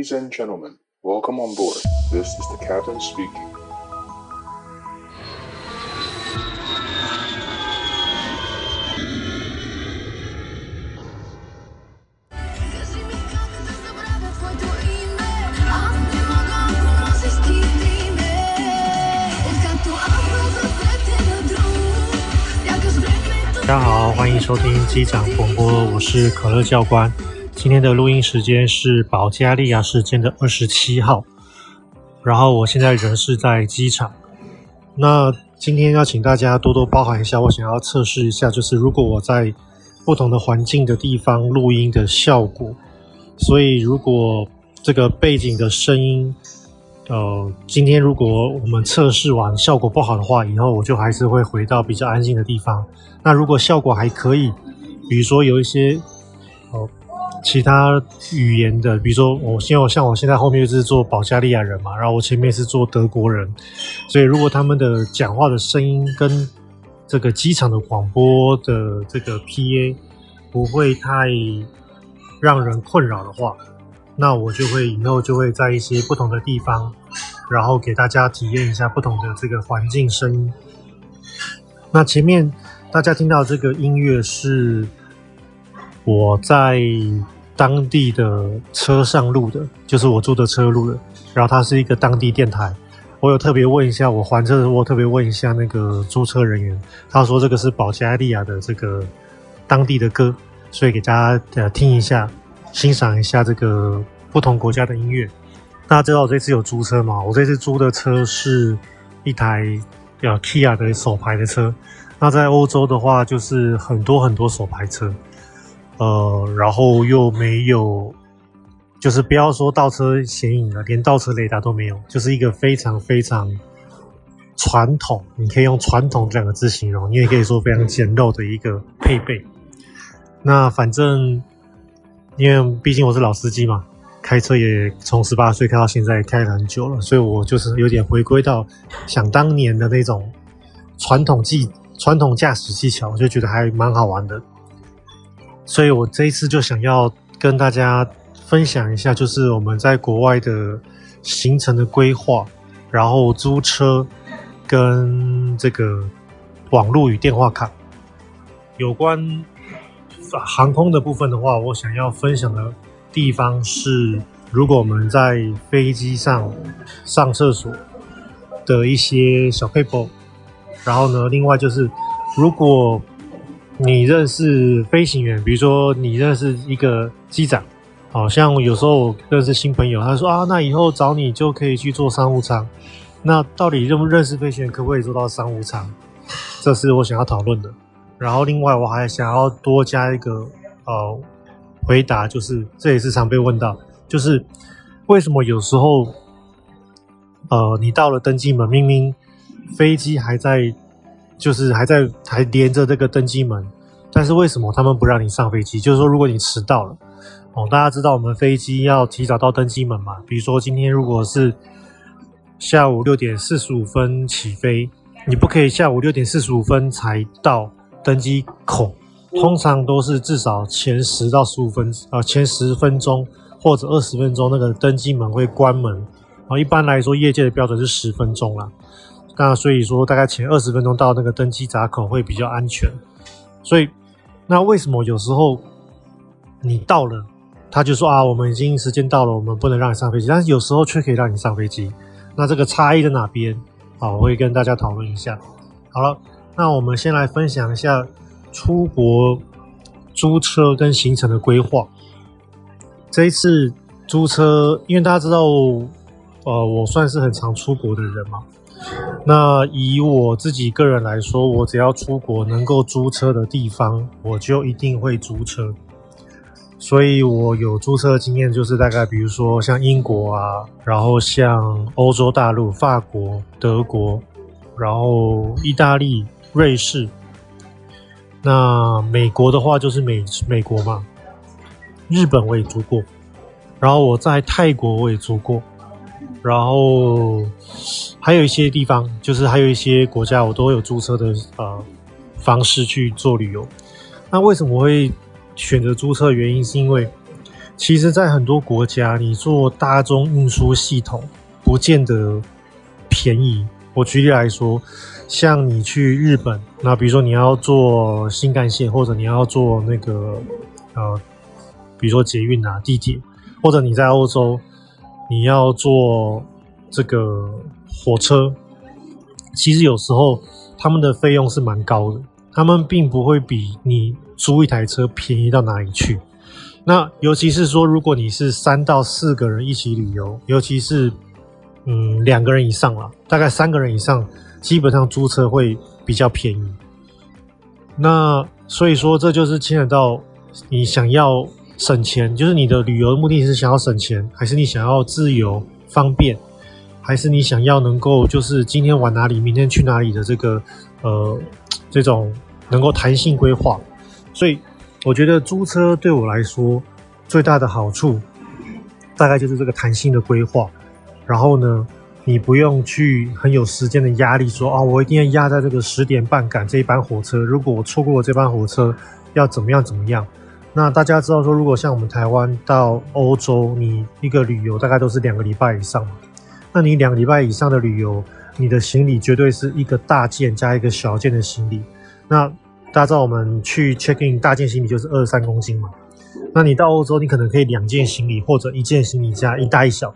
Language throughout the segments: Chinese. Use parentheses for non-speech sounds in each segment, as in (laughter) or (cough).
Ladies and gentlemen, welcome on board. This is the captain speaking. 大家好，欢迎收听机长广播，我是可乐教官。 今天的录音时间是保加利亚时间的二十七号，然后我现在人是在机场。那今天要请大家多多包涵一下，我想要测试一下，就是如果我在不同的环境的地方录音的效果。所以如果这个背景的声音，呃，今天如果我们测试完效果不好的话，以后我就还是会回到比较安静的地方。那如果效果还可以，比如说有一些，其他语言的，比如说我现在像我现在后面就是做保加利亚人嘛，然后我前面是做德国人，所以如果他们的讲话的声音跟这个机场的广播的这个 PA 不会太让人困扰的话，那我就会以后就会在一些不同的地方，然后给大家体验一下不同的这个环境声音。那前面大家听到这个音乐是。我在当地的车上录的，就是我租的车录的。然后它是一个当地电台。我有特别问一下，我还车的时候，我特别问一下那个租车人员，他说这个是保加利亚的这个当地的歌，所以给大家呃听一下，欣赏一下这个不同国家的音乐。大家知道我这次有租车吗？我这次租的车是一台呃 Kia 的手牌的车。那在欧洲的话，就是很多很多手牌车。呃，然后又没有，就是不要说倒车显影了，连倒车雷达都没有，就是一个非常非常传统，你可以用传统这两个字形容，你也可以说非常简陋的一个配备。那反正，因为毕竟我是老司机嘛，开车也从十八岁开到现在，开了很久了，所以我就是有点回归到想当年的那种传统技、传统驾驶技巧，我就觉得还蛮好玩的。所以我这一次就想要跟大家分享一下，就是我们在国外的行程的规划，然后租车跟这个网络与电话卡有关航空的部分的话，我想要分享的地方是，如果我们在飞机上上厕所的一些小 paper，然后呢，另外就是如果。你认识飞行员，比如说你认识一个机长，好像有时候我认识新朋友，他说啊，那以后找你就可以去做商务舱。那到底认不认识飞行员，可不可以做到商务舱？这是我想要讨论的。然后另外我还想要多加一个呃回答，就是这也是常被问到，就是为什么有时候呃你到了登机门，明明飞机还在。就是还在还连着这个登机门，但是为什么他们不让你上飞机？就是说，如果你迟到了，哦，大家知道我们飞机要提早到登机门嘛？比如说今天如果是下午六点四十五分起飞，你不可以下午六点四十五分才到登机口，通常都是至少前十到十五分，呃，前十分钟或者二十分钟，那个登机门会关门。然后，一般来说，业界的标准是十分钟啦。那所以说，大概前二十分钟到那个登机闸口会比较安全。所以，那为什么有时候你到了，他就说啊，我们已经时间到了，我们不能让你上飞机，但是有时候却可以让你上飞机。那这个差异在哪边？好，我会跟大家讨论一下。好了，那我们先来分享一下出国租车跟行程的规划。这一次租车，因为大家知道，呃，我算是很常出国的人嘛。那以我自己个人来说，我只要出国能够租车的地方，我就一定会租车。所以我有租车的经验，就是大概比如说像英国啊，然后像欧洲大陆、法国、德国，然后意大利、瑞士。那美国的话就是美美国嘛，日本我也租过，然后我在泰国我也租过。然后还有一些地方，就是还有一些国家，我都有租车的呃方式去做旅游。那为什么我会选择租车原因，是因为其实，在很多国家，你做大众运输系统不见得便宜。我举例来说，像你去日本，那比如说你要坐新干线，或者你要坐那个呃，比如说捷运啊、地铁，或者你在欧洲，你要坐这个火车，其实有时候他们的费用是蛮高的，他们并不会比你租一台车便宜到哪里去。那尤其是说，如果你是三到四个人一起旅游，尤其是嗯，两个人以上了，大概三个人以上，基本上租车会比较便宜。那所以说，这就是牵扯到你想要省钱，就是你的旅游目的是想要省钱，还是你想要自由方便，还是你想要能够就是今天玩哪里，明天去哪里的这个呃这种能够弹性规划。所以我觉得租车对我来说最大的好处，大概就是这个弹性的规划。然后呢，你不用去很有时间的压力说，说啊，我一定要压在这个十点半赶这一班火车。如果我错过了这班火车，要怎么样怎么样？那大家知道说，如果像我们台湾到欧洲，你一个旅游大概都是两个礼拜以上嘛。那你两个礼拜以上的旅游，你的行李绝对是一个大件加一个小件的行李。那大家知道我们去 check in 大件行李就是二三公斤嘛。那你到欧洲，你可能可以两件行李或者一件行李加一大一小。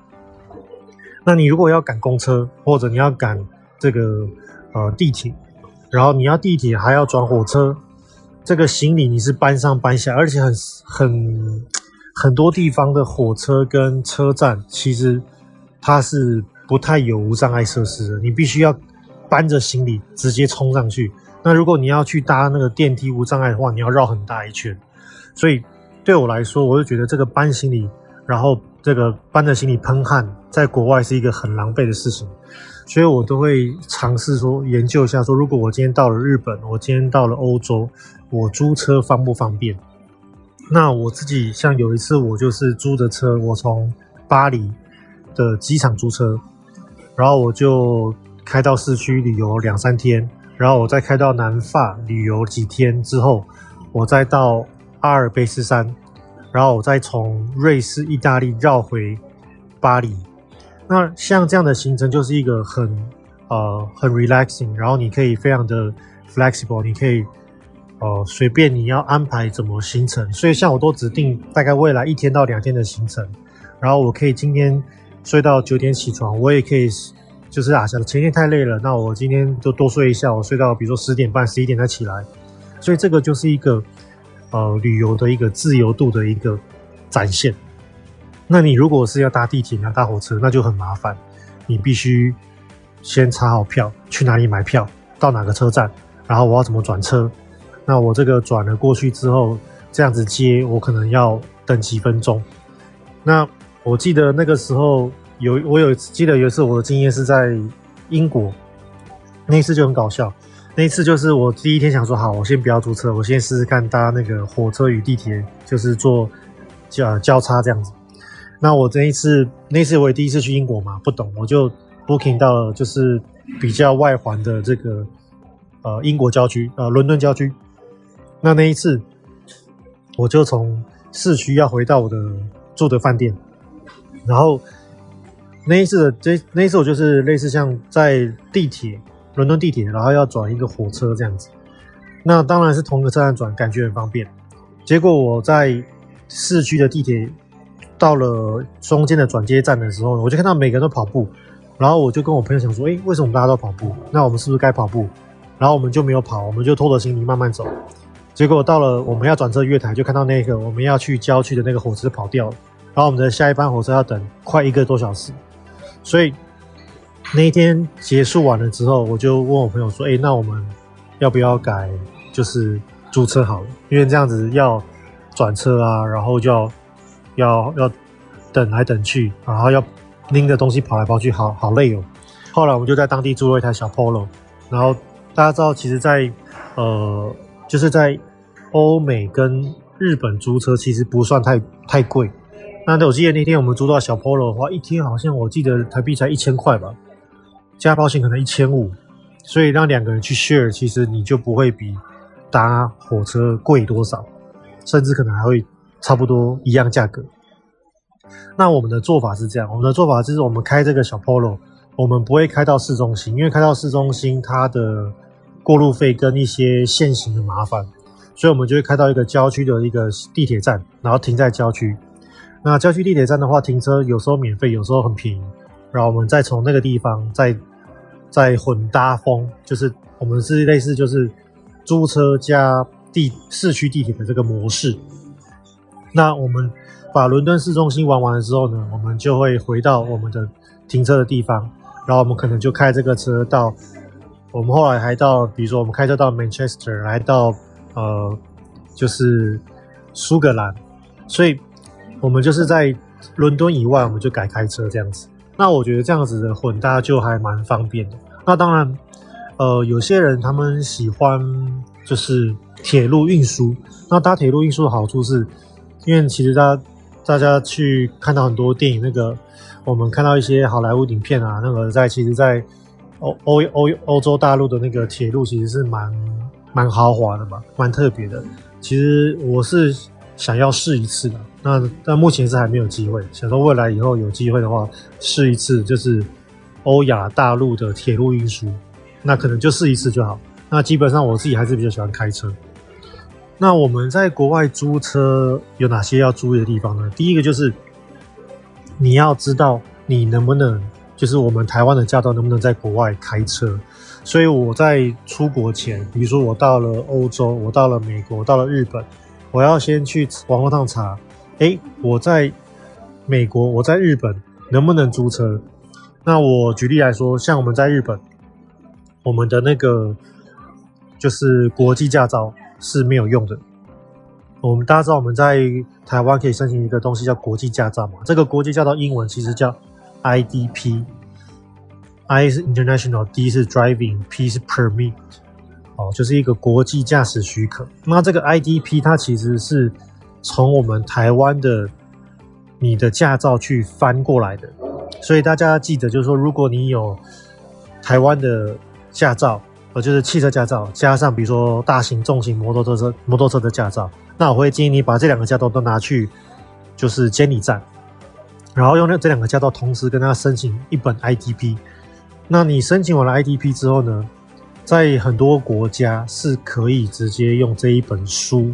那你如果要赶公车，或者你要赶这个呃地铁，然后你要地铁还要转火车，这个行李你是搬上搬下，而且很很很多地方的火车跟车站其实它是不太有无障碍设施的，你必须要搬着行李直接冲上去。那如果你要去搭那个电梯无障碍的话，你要绕很大一圈。所以对我来说，我就觉得这个搬行李，然后。这个搬着行李喷汗，在国外是一个很狼狈的事情，所以我都会尝试说研究一下，说如果我今天到了日本，我今天到了欧洲，我租车方不方便？那我自己像有一次，我就是租的车，我从巴黎的机场租车，然后我就开到市区旅游两三天，然后我再开到南法旅游几天之后，我再到阿尔卑斯山。然后我再从瑞士、意大利绕回巴黎。那像这样的行程就是一个很呃很 relaxing，然后你可以非常的 flexible，你可以呃随便你要安排怎么行程。所以像我都指定大概未来一天到两天的行程，然后我可以今天睡到九点起床，我也可以就是啊，想前天太累了，那我今天就多睡一下，我睡到比如说十点半、十一点再起来。所以这个就是一个。呃，旅游的一个自由度的一个展现。那你如果是要搭地铁、要搭火车，那就很麻烦。你必须先查好票，去哪里买票，到哪个车站，然后我要怎么转车。那我这个转了过去之后，这样子接，我可能要等几分钟。那我记得那个时候有，我有记得有一次我的经验是在英国，那一次就很搞笑。那一次就是我第一天想说好，我先不要租车，我先试试看搭那个火车与地铁，就是做交交叉这样子。那我这一次，那次我也第一次去英国嘛，不懂，我就 booking 到了就是比较外环的这个呃英国郊区，呃伦敦郊区。那那一次，我就从市区要回到我的住的饭店，然后那一次的这那一次我就是类似像在地铁。伦敦地铁，然后要转一个火车这样子，那当然是同个车站转，感觉很方便。结果我在市区的地铁到了中间的转接站的时候，我就看到每个人都跑步，然后我就跟我朋友想说：“诶，为什么大家都跑步？那我们是不是该跑步？”然后我们就没有跑，我们就拖着行李慢慢走。结果到了我们要转车月台，就看到那个我们要去郊区的那个火车跑掉了，然后我们的下一班火车要等快一个多小时，所以。那一天结束完了之后，我就问我朋友说：“诶，那我们要不要改，就是租车好了？因为这样子要转车啊，然后就要要要等来等去，然后要拎着东西跑来跑去，好好累哦。”后来我们就在当地租了一台小 Polo，然后大家知道，其实在，在呃，就是在欧美跟日本租车其实不算太太贵。那我记得那天我们租到小 Polo 的话，一天好像我记得台币才一千块吧。加保险可能一千五，所以让两个人去 share，其实你就不会比搭火车贵多少，甚至可能还会差不多一样价格。那我们的做法是这样，我们的做法就是我们开这个小 Polo，我们不会开到市中心，因为开到市中心它的过路费跟一些限行的麻烦，所以我们就会开到一个郊区的一个地铁站，然后停在郊区。那郊区地铁站的话，停车有时候免费，有时候很便宜，然后我们再从那个地方再再混搭风，就是我们是类似就是租车加地市区地铁的这个模式。那我们。把伦敦市中心玩完了之后呢，我们就会回到我们的停车的地方，然后我们可能就开这个车到，我们后来还到，比如说我们开车到 Manchester，来到呃，就是苏格兰，所以我们就是在伦敦以外，我们就改开车这样子。那我觉得这样子的混搭就还蛮方便的。那当然，呃，有些人他们喜欢就是铁路运输，那搭铁路运输的好处是，因为其实它。大家去看到很多电影，那个我们看到一些好莱坞影片啊，那个在其实，在欧欧欧欧洲大陆的那个铁路其实是蛮蛮豪华的嘛，蛮特别的。其实我是想要试一次的，那但目前是还没有机会。想说未来以后有机会的话，试一次就是欧亚大陆的铁路运输，那可能就试一次就好。那基本上我自己还是比较喜欢开车。那我们在国外租车有哪些要注意的地方呢？第一个就是你要知道你能不能，就是我们台湾的驾照能不能在国外开车。所以我在出国前，比如说我到了欧洲，我到了美国，到了日本，我要先去网络上查，诶，我在美国，我在日本能不能租车？那我举例来说，像我们在日本，我们的那个就是国际驾照。是没有用的。我们大家知道，我们在台湾可以申请一个东西叫国际驾照嘛？这个国际驾照英文其实叫 IDP，I 是 International，D 是 Driving，P 是 Permit，哦，就是一个国际驾驶许可。那这个 IDP 它其实是从我们台湾的你的驾照去翻过来的，所以大家记得，就是说，如果你有台湾的驾照。呃，就是汽车驾照加上，比如说大型、重型摩托车、摩托车的驾照，那我会建议你把这两个驾照都拿去，就是监理站，然后用那这两个驾照同时跟他申请一本 IDP。那你申请完了 IDP 之后呢，在很多国家是可以直接用这一本书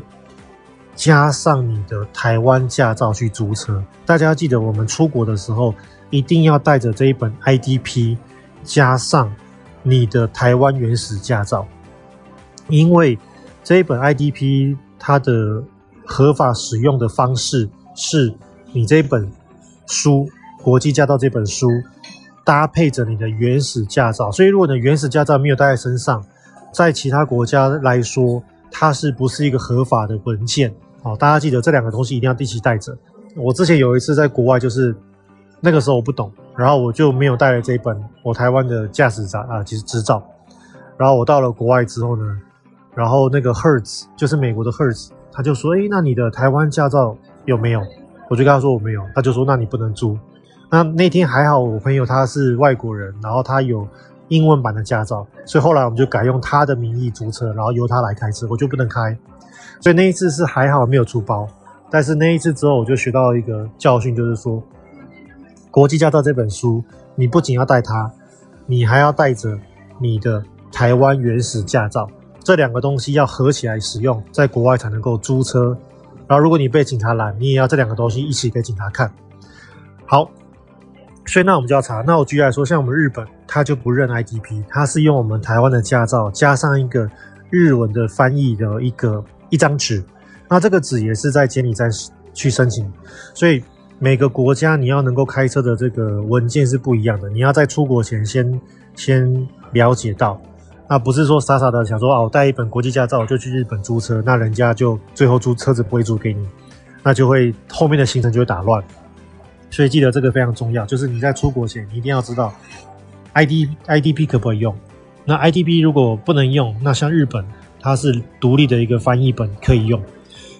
加上你的台湾驾照去租车。大家记得，我们出国的时候一定要带着这一本 IDP 加上。你的台湾原始驾照，因为这一本 IDP 它的合法使用的方式是你这一本书国际驾照这本书搭配着你的原始驾照，所以如果你的原始驾照没有带在身上，在其他国家来说，它是不是一个合法的文件？好，大家记得这两个东西一定要一起带着。我之前有一次在国外就是。那个时候我不懂，然后我就没有带了这一本我台湾的驾驶证啊，其实执照。然后我到了国外之后呢，然后那个 Hertz 就是美国的 Hertz，他就说：“诶，那你的台湾驾照有没有？”我就跟他说我没有，他就说：“那你不能租。”那那天还好，我朋友他是外国人，然后他有英文版的驾照，所以后来我们就改用他的名义租车，然后由他来开车，我就不能开。所以那一次是还好没有出包，但是那一次之后我就学到一个教训，就是说。国际驾照这本书，你不仅要带它，你还要带着你的台湾原始驾照，这两个东西要合起来使用，在国外才能够租车。然后，如果你被警察拦，你也要这两个东西一起给警察看。好，所以那我们就要查。那我举例来说，像我们日本，他就不认 IDP，他是用我们台湾的驾照加上一个日文的翻译的一个一张纸，那这个纸也是在监理站去申请，所以。每个国家你要能够开车的这个文件是不一样的，你要在出国前先先了解到，那不是说傻傻的想说哦，带一本国际驾照就去日本租车，那人家就最后租车子不会租给你，那就会后面的行程就会打乱。所以记得这个非常重要，就是你在出国前你一定要知道，ID IDP 可不可以用？那 IDP 如果不能用，那像日本它是独立的一个翻译本可以用。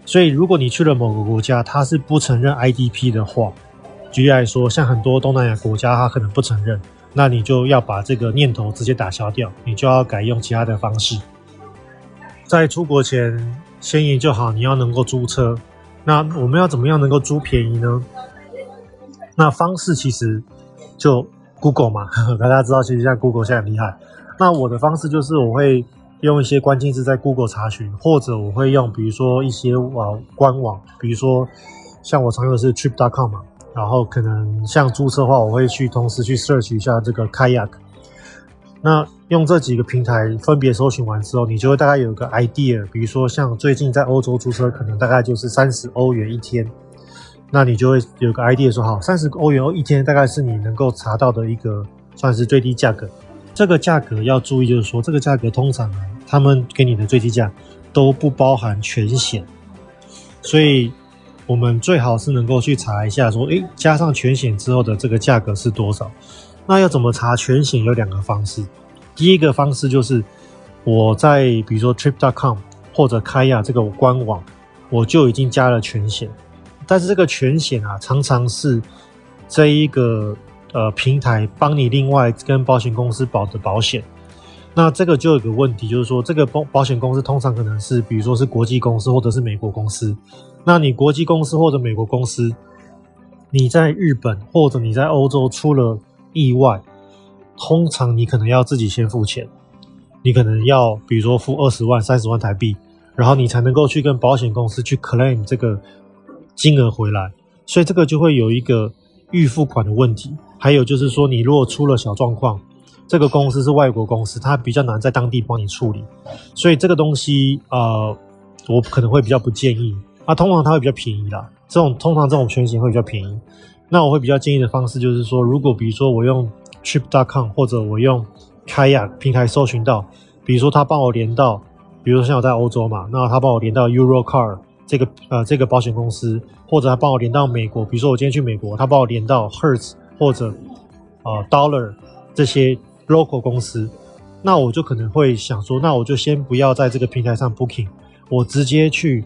所以，如果你去了某个国家，它是不承认 IDP 的话，举例来说，像很多东南亚国家，它可能不承认，那你就要把这个念头直接打消掉，你就要改用其他的方式。在出国前，先研究好你要能够租车。那我们要怎么样能够租便宜呢？那方式其实就 Google 嘛，(laughs) 大家知道，其实像 Google 现在很厉害。那我的方式就是我会用一些关键字在 Google 查询，或者我会用比如说一些网官网，比如说像我常用的是 Trip.com 嘛，然后可能像租车的话，我会去同时去 search 一下这个 Kayak。那用这几个平台分别搜寻完之后，你就会大概有个 idea。比如说像最近在欧洲租车，可能大概就是三十欧元一天。那你就会有个 idea 说，好，三十欧元一天大概是你能够查到的一个算是最低价格。这个价格要注意，就是说这个价格通常他们给你的最低价都不包含全险，所以我们最好是能够去查一下，说，诶，加上全险之后的这个价格是多少。那要怎么查全险？有两个方式。第一个方式就是我在比如说 Trip.com 或者开亚这个官网，我就已经加了全险。但是这个全险啊，常常是这一个呃平台帮你另外跟保险公司保的保险。那这个就有个问题，就是说这个保保险公司通常可能是比如说是国际公司或者是美国公司。那你国际公司或者美国公司，你在日本或者你在欧洲出了意外，通常你可能要自己先付钱，你可能要比如说付二十万、三十万台币，然后你才能够去跟保险公司去 claim 这个金额回来，所以这个就会有一个预付款的问题。还有就是说，你如果出了小状况，这个公司是外国公司，它比较难在当地帮你处理，所以这个东西呃，我可能会比较不建议。啊，通常它会比较便宜啦，这种通常这种全型会比较便宜。那我会比较建议的方式就是说，如果比如说我用 Trip.com 或者我用 Kayak 平台搜寻到，比如说他帮我连到，比如说像我在欧洲嘛，那他帮我连到 Eurocar 这个呃这个保险公司，或者他帮我连到美国，比如说我今天去美国，他帮我连到 Hertz 或者呃 Dollar 这些 local 公司，那我就可能会想说，那我就先不要在这个平台上 booking，我直接去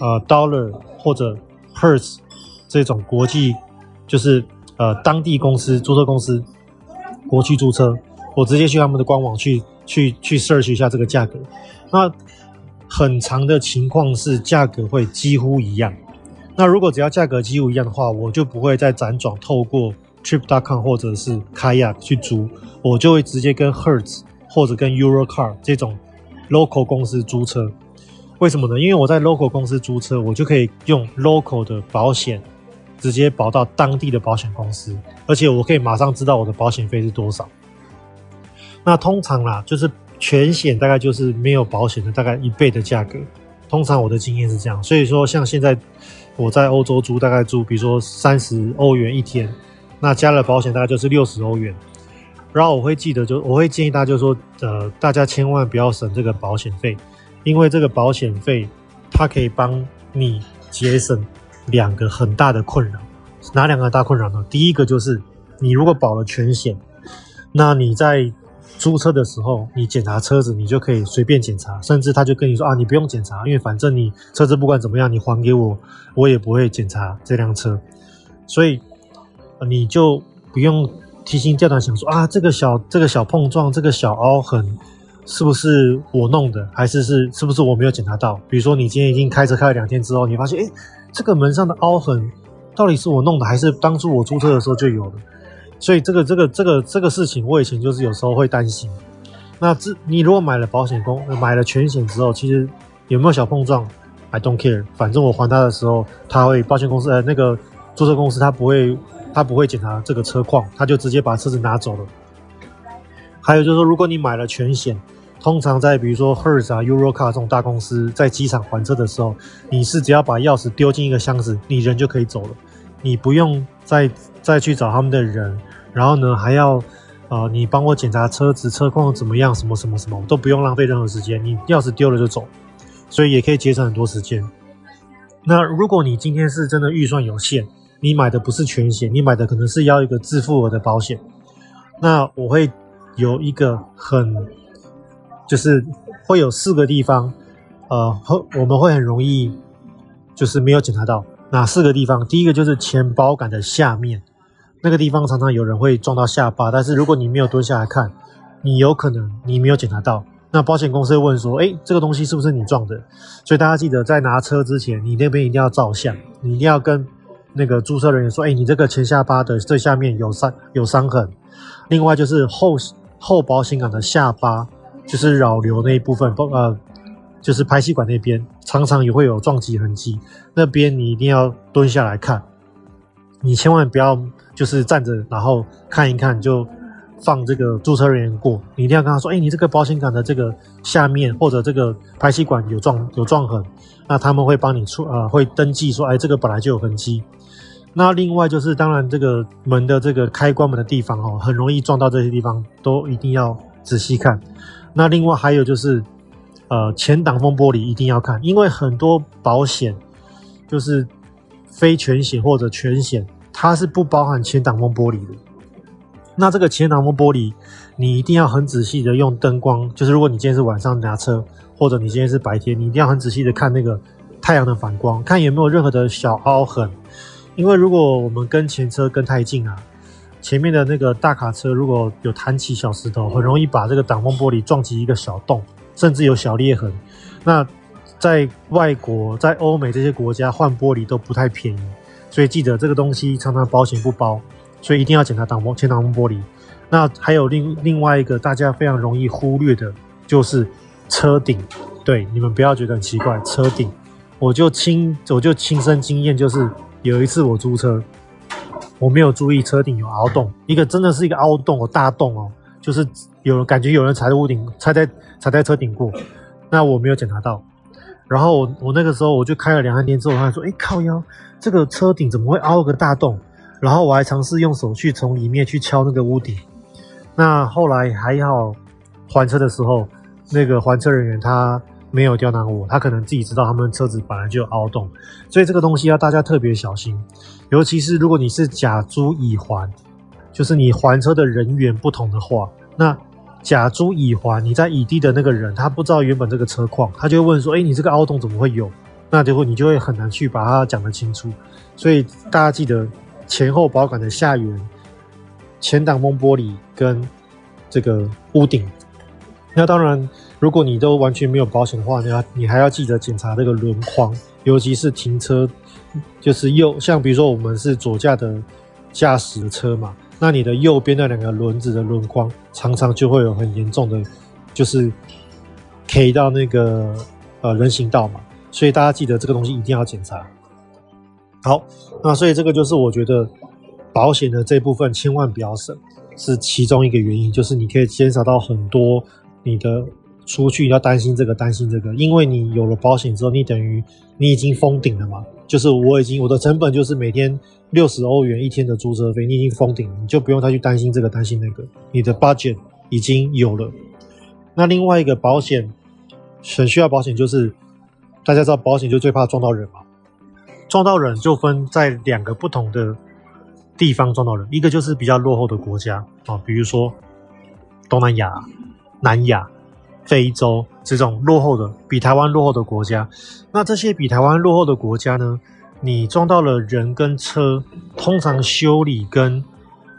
呃 Dollar 或者 Hertz 这种国际。就是呃，当地公司租车公司，国际租车，我直接去他们的官网去去去 search 一下这个价格。那很长的情况是价格会几乎一样。那如果只要价格几乎一样的话，我就不会再辗转透过 Trip.com 或者是 Kayak 去租，我就会直接跟 Hertz 或者跟 Eurocar 这种 local 公司租车。为什么呢？因为我在 local 公司租车，我就可以用 local 的保险。直接保到当地的保险公司，而且我可以马上知道我的保险费是多少。那通常啦，就是全险大概就是没有保险的大概一倍的价格。通常我的经验是这样，所以说像现在我在欧洲租，大概租比如说三十欧元一天，那加了保险大概就是六十欧元。然后我会记得就我会建议大家就是说，呃，大家千万不要省这个保险费，因为这个保险费它可以帮你节省。两个很大的困扰，哪两个大困扰呢？第一个就是你如果保了全险，那你在租车的时候，你检查车子，你就可以随便检查，甚至他就跟你说啊，你不用检查，因为反正你车子不管怎么样，你还给我，我也不会检查这辆车，所以你就不用提心吊胆想说啊，这个小这个小碰撞，这个小凹痕是不是我弄的，还是是是不是我没有检查到？比如说你今天已经开车开了两天之后，你发现诶这个门上的凹痕到底是我弄的，还是当初我租车的时候就有的？所以这个这个这个这个事情，我以前就是有时候会担心。那这你如果买了保险公买了全险之后，其实有没有小碰撞，I don't care，反正我还他的时候，他会保险公司呃那个租车公司他不会他不会检查这个车况，他就直接把车子拿走了。还有就是说，如果你买了全险。通常在比如说 Hertz 啊、Eurocar 这种大公司，在机场还车的时候，你是只要把钥匙丢进一个箱子，你人就可以走了，你不用再再去找他们的人，然后呢还要呃你帮我检查车子车况怎么样，什么什么什么都不用浪费任何时间，你钥匙丢了就走，所以也可以节省很多时间。那如果你今天是真的预算有限，你买的不是全险，你买的可能是要一个自付额的保险，那我会有一个很。就是会有四个地方，呃，会我们会很容易就是没有检查到哪四个地方。第一个就是前保杆的下面那个地方，常常有人会撞到下巴，但是如果你没有蹲下来看，你有可能你没有检查到。那保险公司会问说：“诶，这个东西是不是你撞的？”所以大家记得在拿车之前，你那边一定要照相，你一定要跟那个租车人员说：“哎，你这个前下巴的最下面有伤有伤痕。”另外就是后后保险杆的下巴，就是扰流那一部分，不呃，就是排气管那边，常常也会有撞击痕迹。那边你一定要蹲下来看，你千万不要就是站着，然后看一看就放这个租车人员过。你一定要跟他说：“哎，你这个保险杆的这个下面或者这个排气管有撞有撞痕。”那他们会帮你出呃，会登记说：“哎，这个本来就有痕迹。”那另外就是，当然这个门的这个开关门的地方哦，很容易撞到这些地方，都一定要仔细看。那另外还有就是，呃，前挡风玻璃一定要看，因为很多保险就是非全险或者全险，它是不包含前挡风玻璃的。那这个前挡风玻璃，你一定要很仔细的用灯光，就是如果你今天是晚上拿车，或者你今天是白天，你一定要很仔细的看那个太阳的反光，看有没有任何的小凹痕。因为如果我们跟前车跟太近啊，前面的那个大卡车如果有弹起小石头，很容易把这个挡风玻璃撞击一个小洞，甚至有小裂痕。那在外国，在欧美这些国家换玻璃都不太便宜，所以记得这个东西常常保险不包，所以一定要检查挡风前挡风玻璃。那还有另另外一个大家非常容易忽略的，就是车顶。对，你们不要觉得很奇怪，车顶，我就亲我就亲身经验就是。有一次我租车，我没有注意车顶有凹洞，一个真的是一个凹洞哦，大洞哦，就是有感觉有人踩在屋顶，踩在踩在车顶过，那我没有检查到。然后我我那个时候我就开了两三天之后，他说：“哎，靠腰，这个车顶怎么会凹个大洞？”然后我还尝试用手去从里面去敲那个屋顶。那后来还好，还车的时候，那个还车人员他。没有刁难我，他可能自己知道他们车子本来就有凹洞，所以这个东西要大家特别小心。尤其是如果你是甲租乙还，就是你还车的人员不同的话，那甲租乙还，你在乙地的那个人他不知道原本这个车况，他就会问说：“哎，你这个凹洞怎么会有？”那就会你就会很难去把它讲得清楚。所以大家记得前后保杆的下缘、前挡风玻璃跟这个屋顶。那当然。如果你都完全没有保险的话，你要你还要记得检查这个轮框，尤其是停车，就是右，像比如说我们是左驾的驾驶的车嘛，那你的右边那两个轮子的轮框常常就会有很严重的，就是 K 到那个呃人行道嘛，所以大家记得这个东西一定要检查。好，那所以这个就是我觉得保险的这部分千万不要省，是其中一个原因，就是你可以减少到很多你的。出去要担心这个担心这个，因为你有了保险之后，你等于你已经封顶了嘛。就是我已经我的成本就是每天六十欧元一天的租车费，你已经封顶，你就不用再去担心这个担心那个，你的 budget 已经有了。那另外一个保险很需要保险，就是大家知道保险就最怕撞到人嘛。撞到人就分在两个不同的地方撞到人，一个就是比较落后的国家啊，比如说东南亚、南亚。非洲这种落后的、比台湾落后的国家，那这些比台湾落后的国家呢，你撞到了人跟车，通常修理跟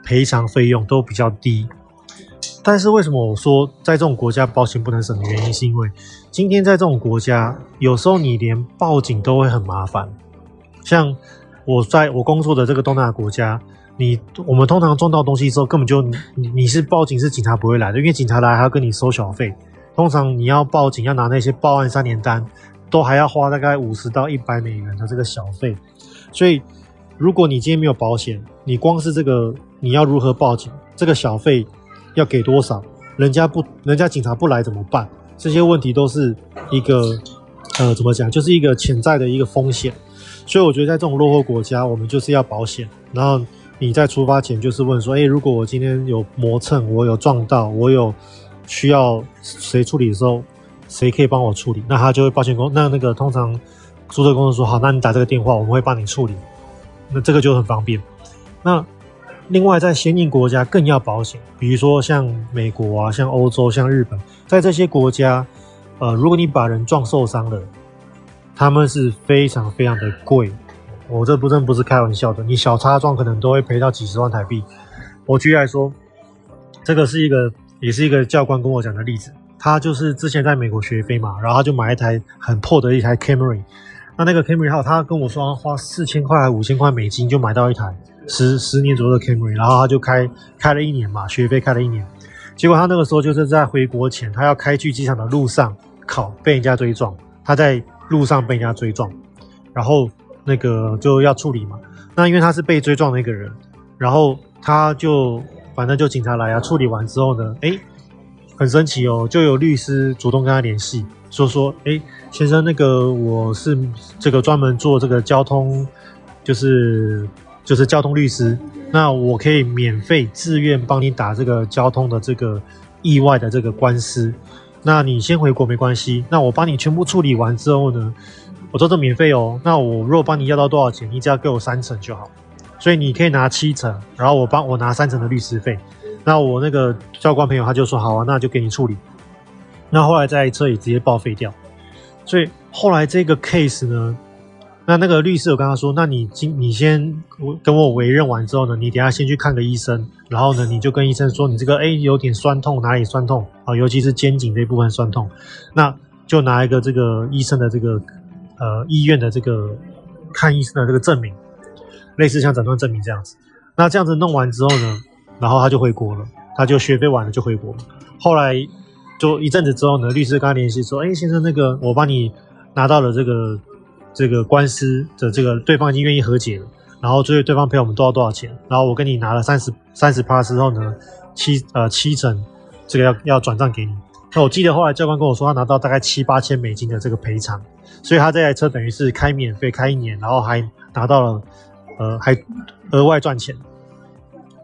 赔偿费用都比较低。但是为什么我说在这种国家保险不能省的原因，是因为今天在这种国家，有时候你连报警都会很麻烦。像我在我工作的这个东南亚国家，你我们通常撞到东西之后，根本就你你是报警是警察不会来的，因为警察来还要跟你收小费。通常你要报警，要拿那些报案三年单，都还要花大概五十到一百美元的这个小费。所以，如果你今天没有保险，你光是这个你要如何报警，这个小费要给多少？人家不，人家警察不来怎么办？这些问题都是一个呃，怎么讲，就是一个潜在的一个风险。所以我觉得在这种落后国家，我们就是要保险。然后你在出发前就是问说，诶，如果我今天有磨蹭，我有撞到，我有。需要谁处理的时候，谁可以帮我处理？那他就会保险公那那个通常租车公司说好，那你打这个电话，我们会帮你处理。那这个就很方便。那另外在先进国家更要保险，比如说像美国啊，像欧洲，像日本，在这些国家，呃，如果你把人撞受伤了，他们是非常非常的贵。我这不真不是开玩笑的，你小擦撞可能都会赔到几十万台币。我举例来说，这个是一个。也是一个教官跟我讲的例子，他就是之前在美国学飞嘛，然后他就买一台很破的一台 Camry，那那个 Camry 号，他跟我说花四千块还五千块美金就买到一台十十年左右的 Camry，然后他就开开了一年嘛，学费开了一年。结果他那个时候就是在回国前，他要开去机场的路上，靠，被人家追撞。他在路上被人家追撞，然后那个就要处理嘛。那因为他是被追撞的一个人，然后他就反正就警察来啊，处理完之后呢，诶，很神奇哦，就有律师主动跟他联系，说说，诶，先生，那个我是这个专门做这个交通，就是就是交通律师。那我可以免费自愿帮你打这个交通的这个意外的这个官司，那你先回国没关系。那我帮你全部处理完之后呢，我都是免费哦。那我如果帮你要到多少钱，你只要给我三成就好。所以你可以拿七成，然后我帮我拿三成的律师费。那我那个教官朋友他就说好啊，那就给你处理。那后来在车里直接报废掉。所以后来这个 case 呢？那那个律师，我跟他说，那你今你先跟我委任完之后呢，你等下先去看个医生，然后呢，你就跟医生说你这个哎有点酸痛，哪里酸痛啊？尤其是肩颈这一部分酸痛，那就拿一个这个医生的这个呃医院的这个看医生的这个证明，类似像诊断证明这样子。那这样子弄完之后呢，然后他就回国了，他就学费完了就回国了。后来就一阵子之后呢，律师跟他联系说，哎先生，那个我帮你拿到了这个。这个官司的这个对方已经愿意和解了，然后所以对方赔我们多少多少钱，然后我跟你拿了三十三十趴之后呢，七呃七成这个要要转账给你。那我记得后来教官跟我说，他拿到大概七八千美金的这个赔偿，所以他这台车等于是开免费开一年，然后还拿到了呃还额外赚钱。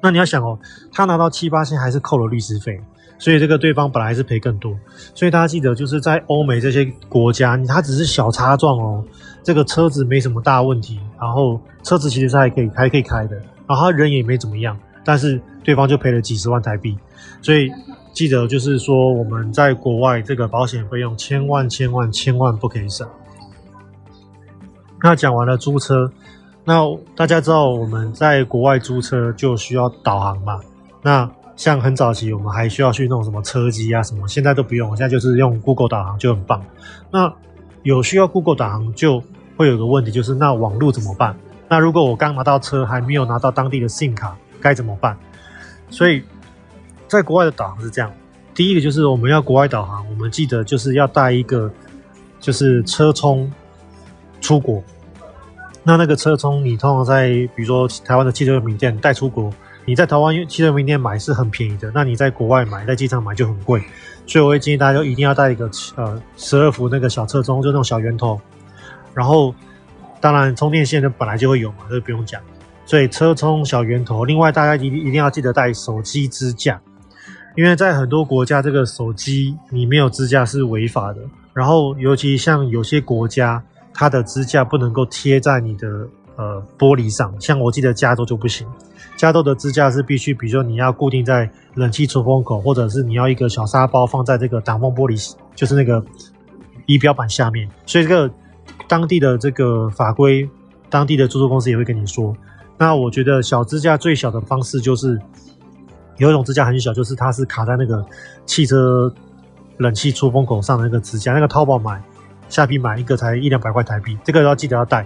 那你要想哦，他拿到七八千还是扣了律师费。所以这个对方本来是赔更多，所以大家记得就是在欧美这些国家，他只是小擦撞哦，这个车子没什么大问题，然后车子其实是还可以还可以开的，然后他人也没怎么样，但是对方就赔了几十万台币，所以记得就是说我们在国外这个保险费用千万千万千万不可以省。那讲完了租车，那大家知道我们在国外租车就需要导航嘛？那像很早期，我们还需要去弄什么车机啊什么，现在都不用，现在就是用 Google 导航就很棒。那有需要 Google 导航，就会有个问题，就是那网路怎么办？那如果我刚拿到车，还没有拿到当地的 SIM 卡，该怎么办？所以，在国外的导航是这样：第一个就是我们要国外导航，我们记得就是要带一个就是车充出国。那那个车充，你通常在比如说台湾的汽车用品店带出国。你在台湾汽车用品店买是很便宜的，那你在国外买，在机场买就很贵，所以我会建议大家就一定要带一个呃十二伏那个小车充，就那种小圆头。然后，当然充电线的本来就会有嘛，这个不用讲。所以车充小圆头，另外大家一定一定要记得带手机支架，因为在很多国家这个手机你没有支架是违法的。然后尤其像有些国家，它的支架不能够贴在你的呃玻璃上，像我记得加州就不行。加州的支架是必须，比如说你要固定在冷气出风口，或者是你要一个小沙包放在这个挡风玻璃，就是那个仪表板下面。所以这个当地的这个法规，当地的租车公司也会跟你说。那我觉得小支架最小的方式就是有一种支架很小，就是它是卡在那个汽车冷气出风口上的那个支架，那个淘宝买、下皮买一个才一两百块台币，这个要记得要带。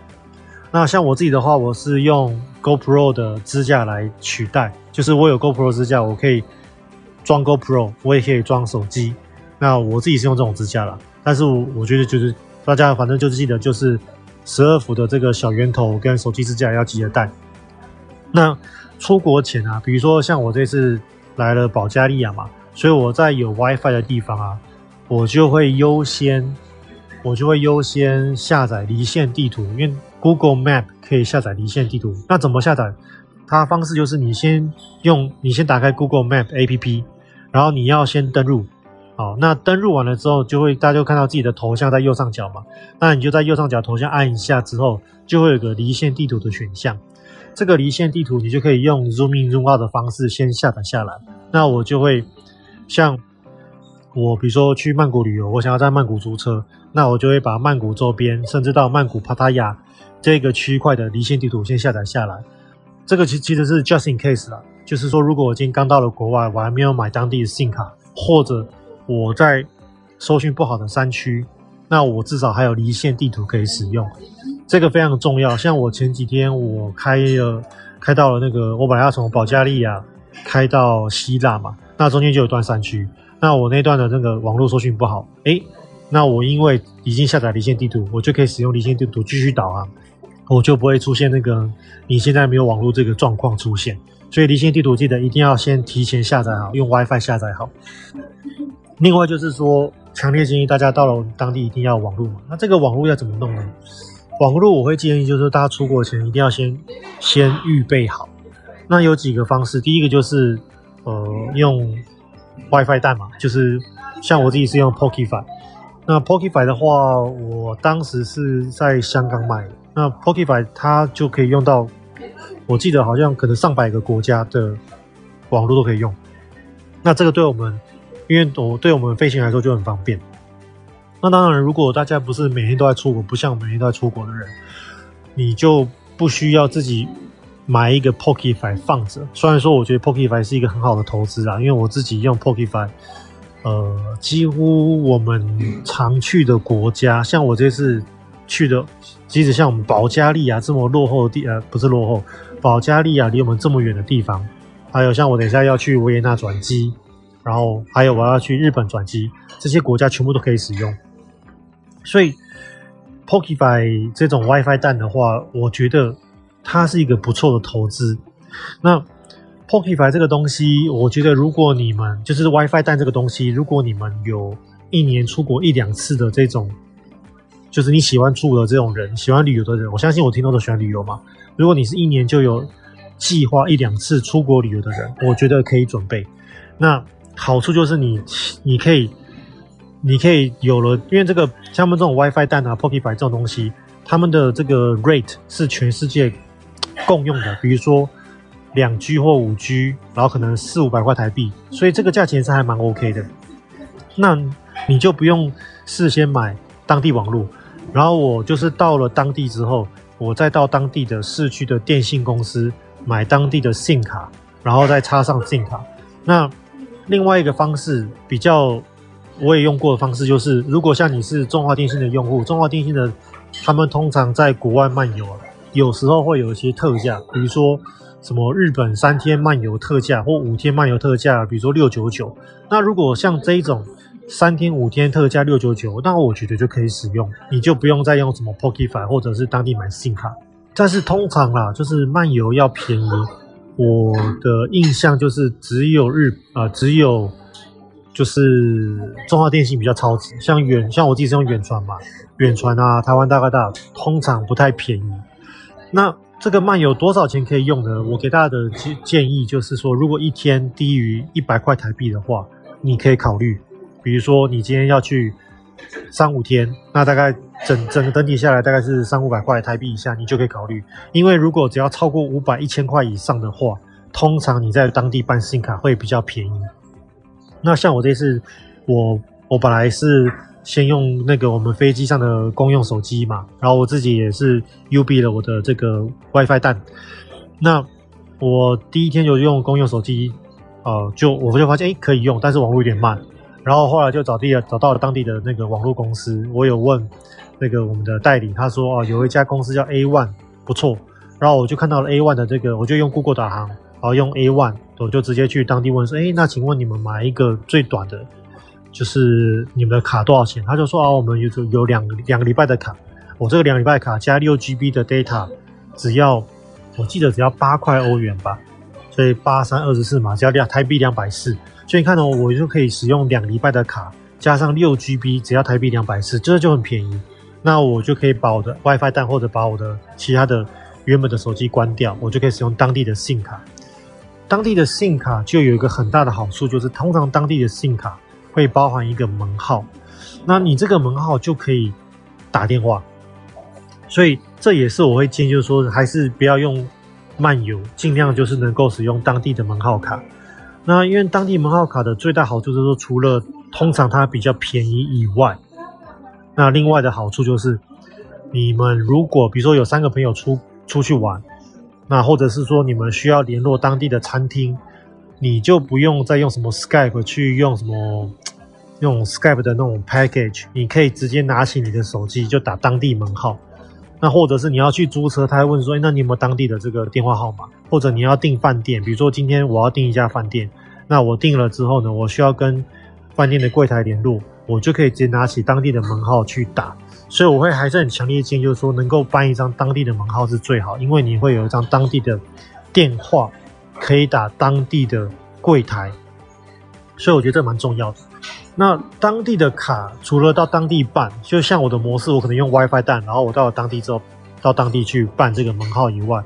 那像我自己的话，我是用 GoPro 的支架来取代，就是我有 GoPro 支架，我可以装 GoPro，我也可以装手机。那我自己是用这种支架啦，但是我我觉得就是大家反正就是记得就是十二伏的这个小圆头跟手机支架要记得带。那出国前啊，比如说像我这次来了保加利亚嘛，所以我在有 WiFi 的地方啊，我就会优先我就会优先下载离线地图，因为 Google Map 可以下载离线地图，那怎么下载？它方式就是你先用，你先打开 Google Map APP，然后你要先登录，好，那登录完了之后，就会大家就看到自己的头像在右上角嘛，那你就在右上角头像按一下之后，就会有个离线地图的选项，这个离线地图你就可以用 Zoom In Zoom Out 的方式先下载下来，那我就会像我比如说去曼谷旅游，我想要在曼谷租车，那我就会把曼谷周边，甚至到曼谷帕塔亚。这个区块的离线地图先下载下来，这个其其实是 just in case 啦，就是说如果我今天刚到了国外，我还没有买当地的 SIM 卡，或者我在收讯不好的山区，那我至少还有离线地图可以使用，这个非常重要。像我前几天我开了开到了那个，我本来要从保加利亚开到希腊嘛，那中间就有段山区，那我那段的那个网络搜讯不好，诶，那我因为已经下载离线地图，我就可以使用离线地图继续导航，我就不会出现那个你现在没有网络这个状况出现。所以离线地图记得一定要先提前下载好，用 WiFi 下载好。另外就是说，强烈建议大家到了当地一定要网络嘛。那这个网络要怎么弄呢？网络我会建议就是，大家出国前一定要先先预备好。那有几个方式，第一个就是呃用 WiFi 蛋嘛，就是像我自己是用 PokeFi。那 PokeFi 的话，我当时是在香港买的。那 PokeFi 它就可以用到。我记得好像可能上百个国家的网络都可以用，那这个对我们，因为我对我们飞行来说就很方便。那当然，如果大家不是每天都在出国，不像每天都在出国的人，你就不需要自己买一个 PokeFi 放着。虽然说我觉得 PokeFi 是一个很好的投资啊，因为我自己用 PokeFi，呃，几乎我们常去的国家，像我这次去的，即使像我们保加利亚这么落后的地，呃，不是落后。保加利亚离我们这么远的地方，还有像我等一下要去维也纳转机，然后还有我要去日本转机，这些国家全部都可以使用。所以，PokeFi 这种 WiFi 蛋的话，我觉得它是一个不错的投资。那 PokeFi 这个东西，我觉得如果你们就是 WiFi 蛋这个东西，如果你们有一年出国一两次的这种，就是你喜欢出国的这种人，喜欢旅游的人，我相信我听到都喜欢旅游嘛。如果你是一年就有计划一两次出国旅游的人，我觉得可以准备。那好处就是你，你可以，你可以有了，因为这个像他们这种 WiFi 蛋啊、PokeFi 这种东西，他们的这个 rate 是全世界共用的。比如说两 G 或五 G，然后可能四五百块台币，所以这个价钱是还蛮 OK 的。那你就不用事先买当地网络，然后我就是到了当地之后。我再到当地的市区的电信公司买当地的 SIM 卡，然后再插上 SIM 卡。那另外一个方式比较我也用过的方式就是，如果像你是中华电信的用户，中华电信的他们通常在国外漫游，有时候会有一些特价，比如说什么日本三天漫游特价或五天漫游特价，比如说六九九。那如果像这种。三天五天特价六九九，那我觉得就可以使用，你就不用再用什么 PokeFi 或者是当地买 SIM 卡。但是通常啦，就是漫游要便宜，我的印象就是只有日啊、只有就是中华电信比较超值，像远像我自己是用远传嘛，远传啊，台湾大哥大通常不太便宜。那这个漫游多少钱可以用呢？我给大家的建建议就是说，如果一天低于一百块台币的话，你可以考虑。比如说，你今天要去三五天，那大概整整个整体下来大概是三五百块台币以下，你就可以考虑。因为如果只要超过五百一千块以上的话，通常你在当地办 SIM 卡会比较便宜。那像我这次，我我本来是先用那个我们飞机上的公用手机嘛，然后我自己也是 UB 了我的这个 WiFi 蛋。那我第一天就用公用手机，呃，就我就发现诶可以用，但是网络有点慢。然后后来就找地，找到了当地的那个网络公司。我有问那个我们的代理，他说啊，有一家公司叫 A One，不错。然后我就看到了 A One 的这个，我就用 Google 导航，然后用 A One，我就直接去当地问说，哎，那请问你们买一个最短的，就是你们的卡多少钱？他就说啊，我们有有两两个礼拜的卡，我这个两礼拜卡加六 GB 的 data，只要我记得只要八块欧元吧，所以八三二十四嘛，只要两台币两百四。所以你看哦，我就可以使用两礼拜的卡，加上六 GB，只要台币两百四，这个就很便宜。那我就可以把我的 WiFi 蛋或者把我的其他的原本的手机关掉，我就可以使用当地的 SIM 卡。当地的 SIM 卡就有一个很大的好处，就是通常当地的 SIM 卡会包含一个门号，那你这个门号就可以打电话。所以这也是我会建议，就是说还是不要用漫游，尽量就是能够使用当地的门号卡。那因为当地门号卡的最大好处就是说，除了通常它比较便宜以外，那另外的好处就是，你们如果比如说有三个朋友出出去玩，那或者是说你们需要联络当地的餐厅，你就不用再用什么 Skype 去用什么 (tsk) 用 Skype 的那种 package，你可以直接拿起你的手机就打当地门号。那或者是你要去租车，他会问说：“那你有没有当地的这个电话号码？”或者你要订饭店，比如说今天我要订一家饭店，那我订了之后呢，我需要跟饭店的柜台联络，我就可以直接拿起当地的门号去打。所以我会还是很强烈建议，就是说能够办一张当地的门号是最好，因为你会有一张当地的电话可以打当地的柜台。所以我觉得这蛮重要的。那当地的卡除了到当地办，就像我的模式，我可能用 WiFi 蛋，然后我到了当地之后，到当地去办这个门号以外，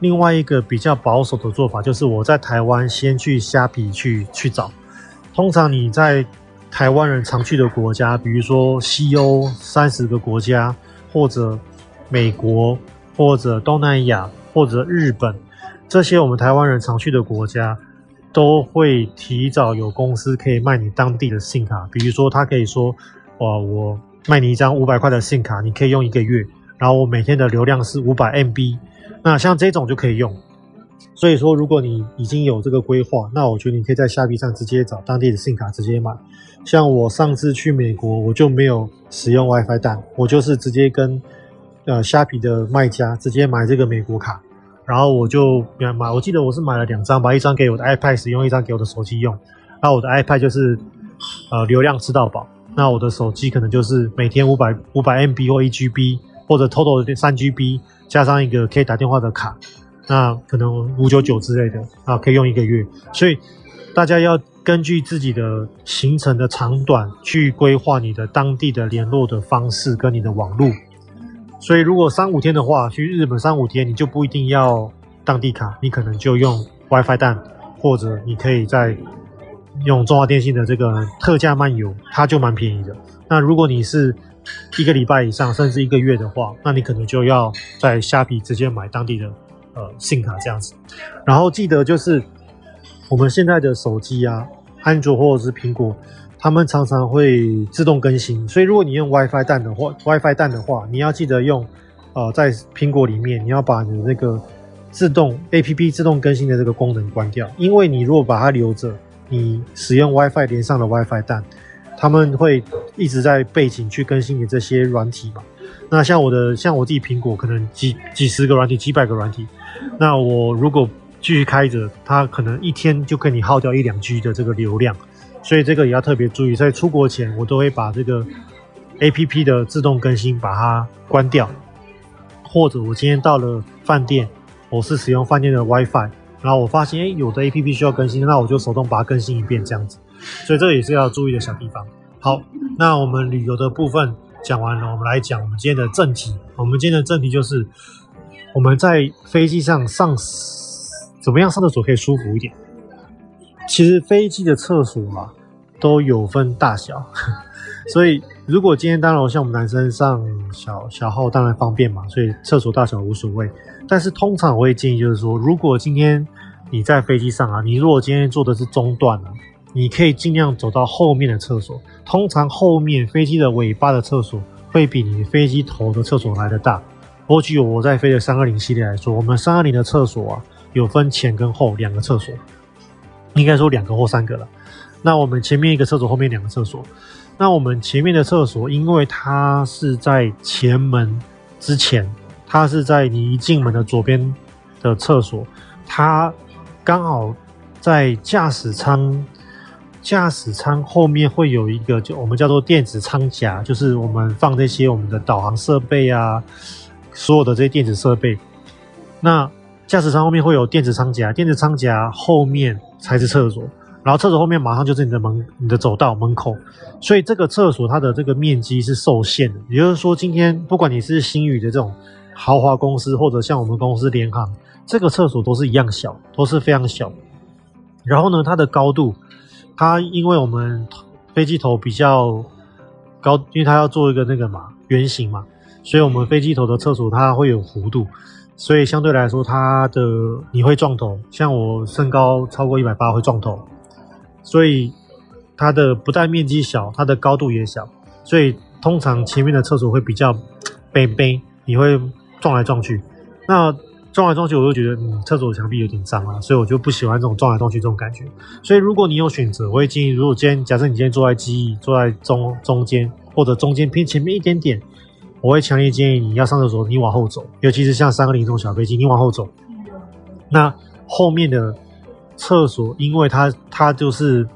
另外一个比较保守的做法就是我在台湾先去虾皮去去找。通常你在台湾人常去的国家，比如说西欧三十个国家，或者美国，或者东南亚，或者日本，这些我们台湾人常去的国家。都会提早有公司可以卖你当地的 SIM 卡，比如说他可以说，哇，我卖你一张五百块的 SIM 卡，你可以用一个月，然后我每天的流量是五百 MB，那像这种就可以用。所以说，如果你已经有这个规划，那我觉得你可以在虾皮上直接找当地的 SIM 卡直接买。像我上次去美国，我就没有使用 WiFi 蛋，我就是直接跟呃虾皮的卖家直接买这个美国卡。然后我就买，我记得我是买了两张吧，一张给我的 iPad 使用，一张给我的手机用。那我的 iPad 就是呃流量吃到饱，那我的手机可能就是每天五百五百 MB 或一 GB 或者 total 的三 GB 加上一个可以打电话的卡，那可能五九九之类的啊，可以用一个月。所以大家要根据自己的行程的长短去规划你的当地的联络的方式跟你的网路。所以，如果三五天的话，去日本三五天，你就不一定要当地卡，你可能就用 WiFi 蛋，或者你可以在用中华电信的这个特价漫游，它就蛮便宜的。那如果你是一个礼拜以上，甚至一个月的话，那你可能就要在虾皮直接买当地的呃信卡这样子。然后记得就是我们现在的手机啊，安卓或者是苹果。他们常常会自动更新，所以如果你用 WiFi 蛋的话，WiFi 蛋的话，你要记得用，呃，在苹果里面，你要把你的那个自动 APP 自动更新的这个功能关掉，因为你如果把它留着，你使用 WiFi 连上的 WiFi 蛋，他们会一直在背景去更新你这些软体嘛。那像我的，像我自己苹果，可能几几十个软体，几百个软体，那我如果继续开着，它可能一天就跟你耗掉一两 G 的这个流量。所以这个也要特别注意，在出国前我都会把这个 APP 的自动更新把它关掉，或者我今天到了饭店，我是使用饭店的 WiFi，然后我发现诶有的 APP 需要更新，那我就手动把它更新一遍这样子。所以这个也是要注意的小地方。好，那我们旅游的部分讲完了，我们来讲我们今天的正题。我们今天的正题就是我们在飞机上上怎么样上厕所可以舒服一点。其实飞机的厕所啊，都有分大小，(laughs) 所以如果今天当然像我们男生上小小号当然方便嘛，所以厕所大小无所谓。但是通常我会建议就是说，如果今天你在飞机上啊，你如果今天坐的是中段啊，你可以尽量走到后面的厕所。通常后面飞机的尾巴的厕所会比你飞机头的厕所来的大。我举我在飞的三二零系列来说，我们三二零的厕所啊，有分前跟后两个厕所。应该说两个或三个了。那我们前面一个厕所，后面两个厕所。那我们前面的厕所，因为它是在前门之前，它是在你一进门的左边的厕所，它刚好在驾驶舱，驾驶舱后面会有一个，就我们叫做电子舱夹，就是我们放这些我们的导航设备啊，所有的这些电子设备。那驾驶舱后面会有电子舱夹，电子舱夹后面才是厕所，然后厕所后面马上就是你的门、你的走道门口，所以这个厕所它的这个面积是受限的。也就是说，今天不管你是星宇的这种豪华公司，或者像我们公司联航，这个厕所都是一样小，都是非常小。然后呢，它的高度，它因为我们飞机头比较高，因为它要做一个那个嘛圆形嘛，所以我们飞机头的厕所它会有弧度。所以相对来说，它的你会撞头，像我身高超过一百八会撞头，所以它的不但面积小，它的高度也小，所以通常前面的厕所会比较背背，你会撞来撞去。那撞来撞去，我就觉得嗯，厕所墙壁有点脏啊，所以我就不喜欢这种撞来撞去这种感觉。所以如果你有选择，我会建议，如果今天假设你今天坐在机翼，坐在中中间或者中间偏前面一点点，我会强烈建议你要上厕所，你往后走，尤其是像三个零这种小飞机，你往后走。那后面的厕所，因为它它就是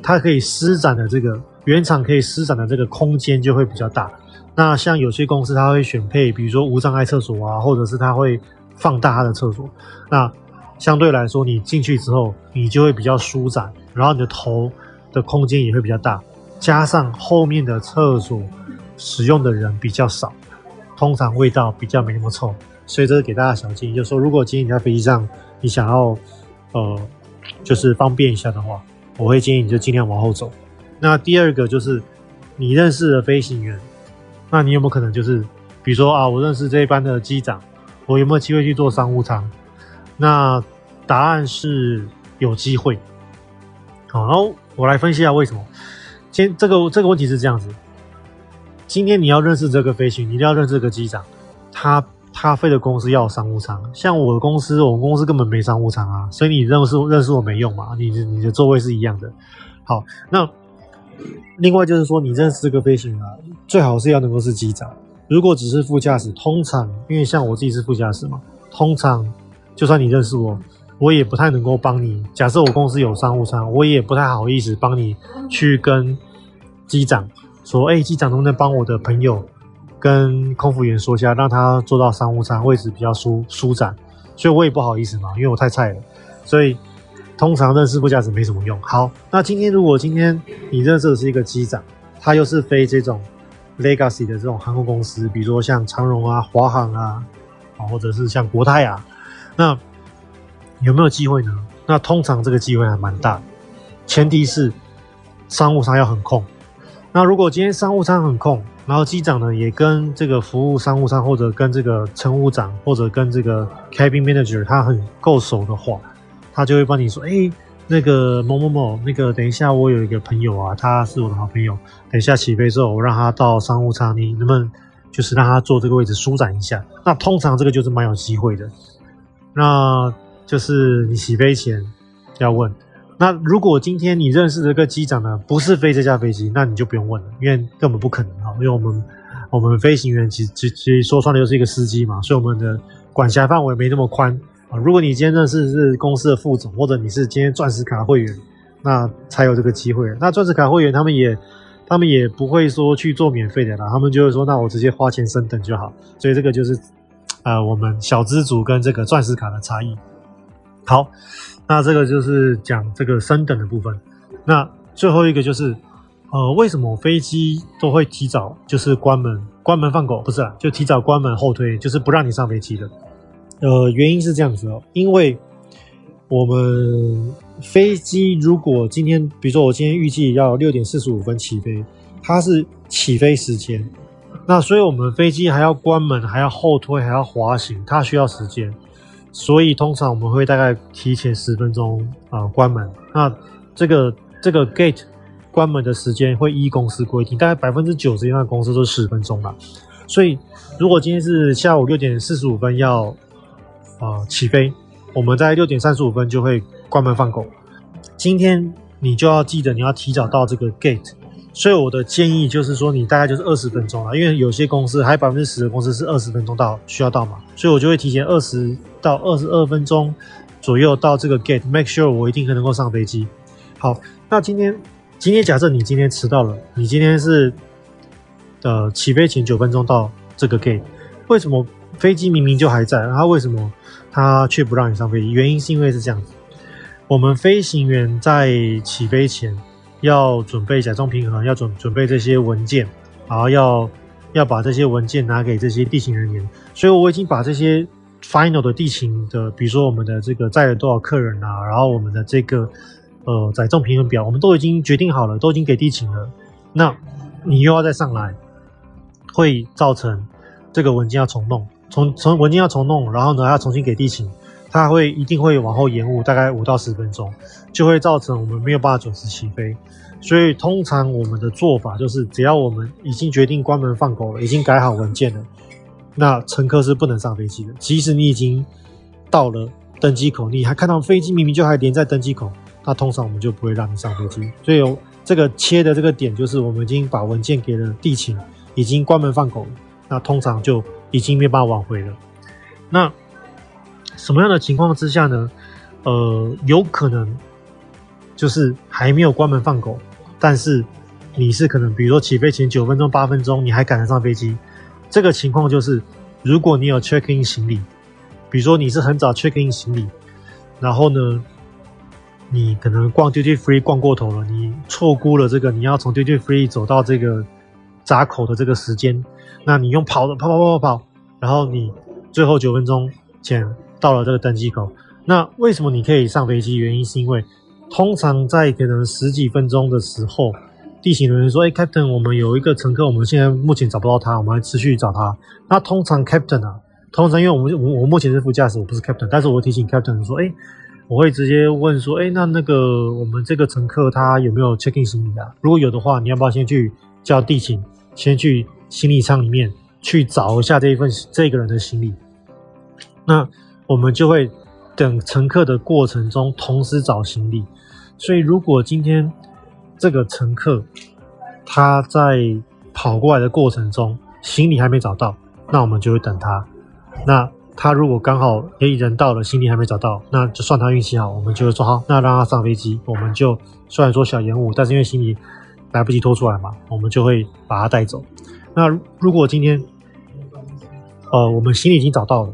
它可以施展的这个原厂可以施展的这个空间就会比较大。那像有些公司，它会选配，比如说无障碍厕所啊，或者是它会放大它的厕所。那相对来说，你进去之后，你就会比较舒展，然后你的头的空间也会比较大。加上后面的厕所使用的人比较少，通常味道比较没那么臭。所以这是给大家小建议，就是说，如果今天你在飞机上，你想要呃，就是方便一下的话，我会建议你就尽量往后走。那第二个就是你认识的飞行员。那你有没有可能就是，比如说啊，我认识这一班的机长，我有没有机会去做商务舱？那答案是有机会。好，然后我来分析一下为什么。先这个这个问题是这样子，今天你要认识这个飞行，你一定要认识这个机长，他他飞的公司要有商务舱，像我的公司，我们公司根本没商务舱啊，所以你认识认识我没用嘛，你你的座位是一样的。好，那。另外就是说，你认识这个飞行啊，最好是要能够是机长。如果只是副驾驶，通常因为像我自己是副驾驶嘛，通常就算你认识我，我也不太能够帮你。假设我公司有商务舱，我也不太好意思帮你去跟机长说：“哎，机长能不能帮我的朋友跟空服员说一下，让他坐到商务舱位置比较舒舒展。”所以我也不好意思嘛，因为我太菜了，所以。通常认识副驾驶没什么用。好，那今天如果今天你认识的是一个机长，他又是飞这种 legacy 的这种航空公司，比如说像长荣啊、华航啊，啊，或者是像国泰啊，那有没有机会呢？那通常这个机会还蛮大，前提是商务舱要很空。那如果今天商务舱很空，然后机长呢也跟这个服务商务舱，或者跟这个乘务长，或者跟这个 cabin manager 他很够熟的话。他就会帮你说，哎、那个某某某，那个等一下，我有一个朋友啊，他是我的好朋友。等一下起飞之后，我让他到商务舱，你能不能就是让他坐这个位置舒展一下？那通常这个就是蛮有机会的。那就是你起飞前要问。那如果今天你认识这个机长呢，不是飞这架飞机，那你就不用问了，因为根本不可能啊，因为我们我们飞行员其实其实说穿了就是一个司机嘛，所以我们的管辖范围没那么宽。啊，如果你今天认识是公司的副总，或者你是今天钻石卡会员，那才有这个机会。那钻石卡会员他们也，他们也不会说去做免费的啦，他们就会说，那我直接花钱升等就好。所以这个就是，呃，我们小资族跟这个钻石卡的差异。好，那这个就是讲这个升等的部分。那最后一个就是，呃，为什么飞机都会提早就是关门，关门放狗不是啦，就提早关门后推，就是不让你上飞机的。呃，原因是这样子哦，因为我们飞机如果今天，比如说我今天预计要六点四十五分起飞，它是起飞时间，那所以我们飞机还要关门，还要后推，还要滑行，它需要时间，所以通常我们会大概提前十分钟啊、关门。那这个这个 gate 关门的时间会依公司规定，大概百分之九十以上的公司都是十分钟吧。所以如果今天是下午六点四十五分要啊、呃，起飞，我们在六点三十五分就会关门放狗。今天你就要记得你要提早到这个 gate，所以我的建议就是说，你大概就是二十分钟了，因为有些公司还有百分之十的公司是二十分钟到需要到嘛，所以我就会提前二十到二十二分钟左右到这个 gate，make sure 我一定能够上飞机。好，那今天今天假设你今天迟到了，你今天是呃起飞前九分钟到这个 gate，为什么？飞机明明就还在，然后为什么他却不让你上飞机？原因是因为是这样子：我们飞行员在起飞前要准备载重平衡，要准准备这些文件，然后要要把这些文件拿给这些地勤人员。所以我已经把这些 final 的地勤的，比如说我们的这个载了多少客人啊，然后我们的这个呃载重平衡表，我们都已经决定好了，都已经给地勤了。那你又要再上来，会造成这个文件要重弄。重重文件要重弄，然后呢，要重新给地勤，它会一定会往后延误大概五到十分钟，就会造成我们没有办法准时起飞。所以通常我们的做法就是，只要我们已经决定关门放狗了，已经改好文件了，那乘客是不能上飞机的。即使你已经到了登机口，你还看到飞机明明就还连在登机口，那通常我们就不会让你上飞机。所以这个切的这个点，就是我们已经把文件给了地勤，已经关门放狗了，那通常就已经没办法挽回了。那什么样的情况之下呢？呃，有可能就是还没有关门放狗，但是你是可能，比如说起飞前九分钟、八分钟，你还赶得上飞机。这个情况就是，如果你有 check in 行李，比如说你是很早 check in 行李，然后呢，你可能逛 duty free 逛过头了，你错估了这个你要从 duty free 走到这个闸口的这个时间，那你用跑的跑跑跑跑跑，然后你最后九分钟前到了这个登机口，那为什么你可以上飞机？原因是因为通常在可能十几分钟的时候。地勤人员说：“哎，Captain，我们有一个乘客，我们现在目前找不到他，我们还持续找他。那通常 Captain 啊，通常因为我们我我目前是副驾驶，我不是 Captain，但是我提醒 Captain 说：哎，我会直接问说：哎，那那个我们这个乘客他有没有 check in 行李啊？如果有的话，你要不要先去叫地勤，先去行李舱里面去找一下这一份这个人的行李？那我们就会等乘客的过程中同时找行李。所以如果今天……这个乘客他在跑过来的过程中，行李还没找到，那我们就会等他。那他如果刚好诶人到了，行李还没找到，那就算他运气好，我们就会说好，那让他上飞机。我们就虽然说小延误，但是因为行李来不及拖出来嘛，我们就会把他带走。那如果今天呃我们行李已经找到了，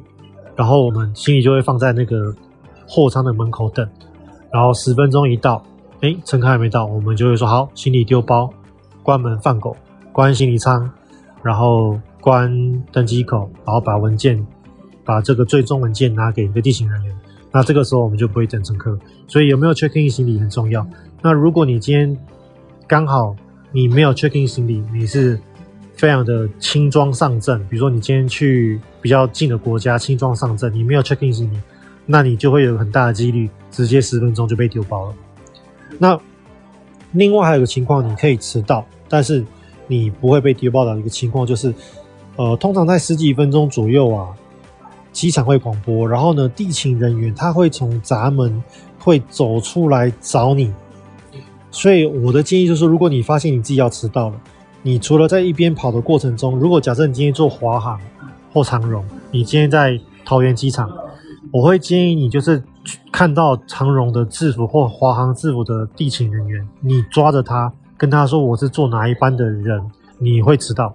然后我们行李就会放在那个货仓的门口等，然后十分钟一到。哎，乘客还没到，我们就会说好，行李丢包，关门放狗，关行李舱，然后关登机口，然后把文件，把这个最终文件拿给一个地勤人员。那这个时候我们就不会等乘客。所以有没有 check in 行李很重要。那如果你今天刚好你没有 check in 行李，你是非常的轻装上阵，比如说你今天去比较近的国家轻装上阵，你没有 check in 行李，那你就会有很大的几率直接十分钟就被丢包了。那另外还有个情况，你可以迟到，但是你不会被丢包的一个情况就是，呃，通常在十几分钟左右啊，机场会广播，然后呢，地勤人员他会从闸门会走出来找你。所以我的建议就是，如果你发现你自己要迟到了，你除了在一边跑的过程中，如果假设你今天坐华航或长荣，你今天在桃园机场，我会建议你就是。看到长荣的制服或华航制服的地勤人员，你抓着他，跟他说我是坐哪一班的人，你会迟到。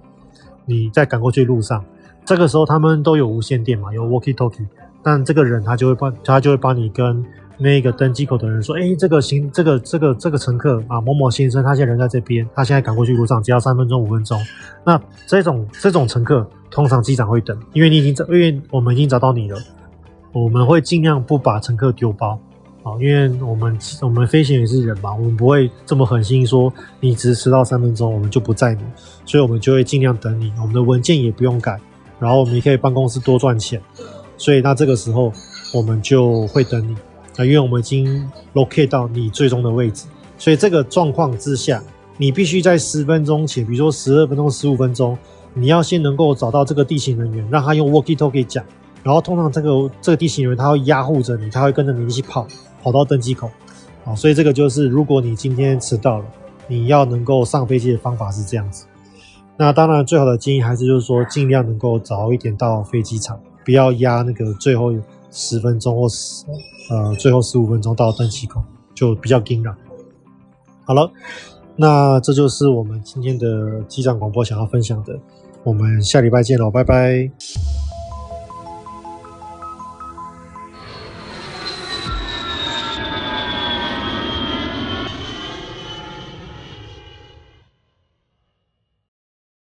你在赶过去路上，这个时候他们都有无线电嘛，有 walkie talkie，但这个人他就会帮，他就会帮你跟那个登机口的人说，哎，这个行，这个这个这个乘客啊，某某先生，他现在人在这边，他现在赶过去路上，只要三分钟五分钟。那这种这种乘客，通常机长会等，因为你已经找，因为我们已经找到你了。我们会尽量不把乘客丢包，啊，因为我们我们飞行员是人嘛，我们不会这么狠心说你只迟到三分钟，我们就不载你，所以我们就会尽量等你，我们的文件也不用改，然后我们也可以帮公司多赚钱，所以那这个时候我们就会等你，啊，因为我们已经 locate 到你最终的位置，所以这个状况之下，你必须在十分钟前，比如说十二分钟、十五分钟，你要先能够找到这个地形人员，让他用 walkie talkie 讲。然后通常这个这个地形人员他会压护着你，他会跟着你一起跑，跑到登机口，啊，所以这个就是如果你今天迟到了，你要能够上飞机的方法是这样子。那当然最好的建议还是就是说尽量能够早一点到飞机场，不要压那个最后十分钟或十呃最后十五分钟到登机口，就比较惊了。好了，那这就是我们今天的机长广播想要分享的，我们下礼拜见喽，拜拜。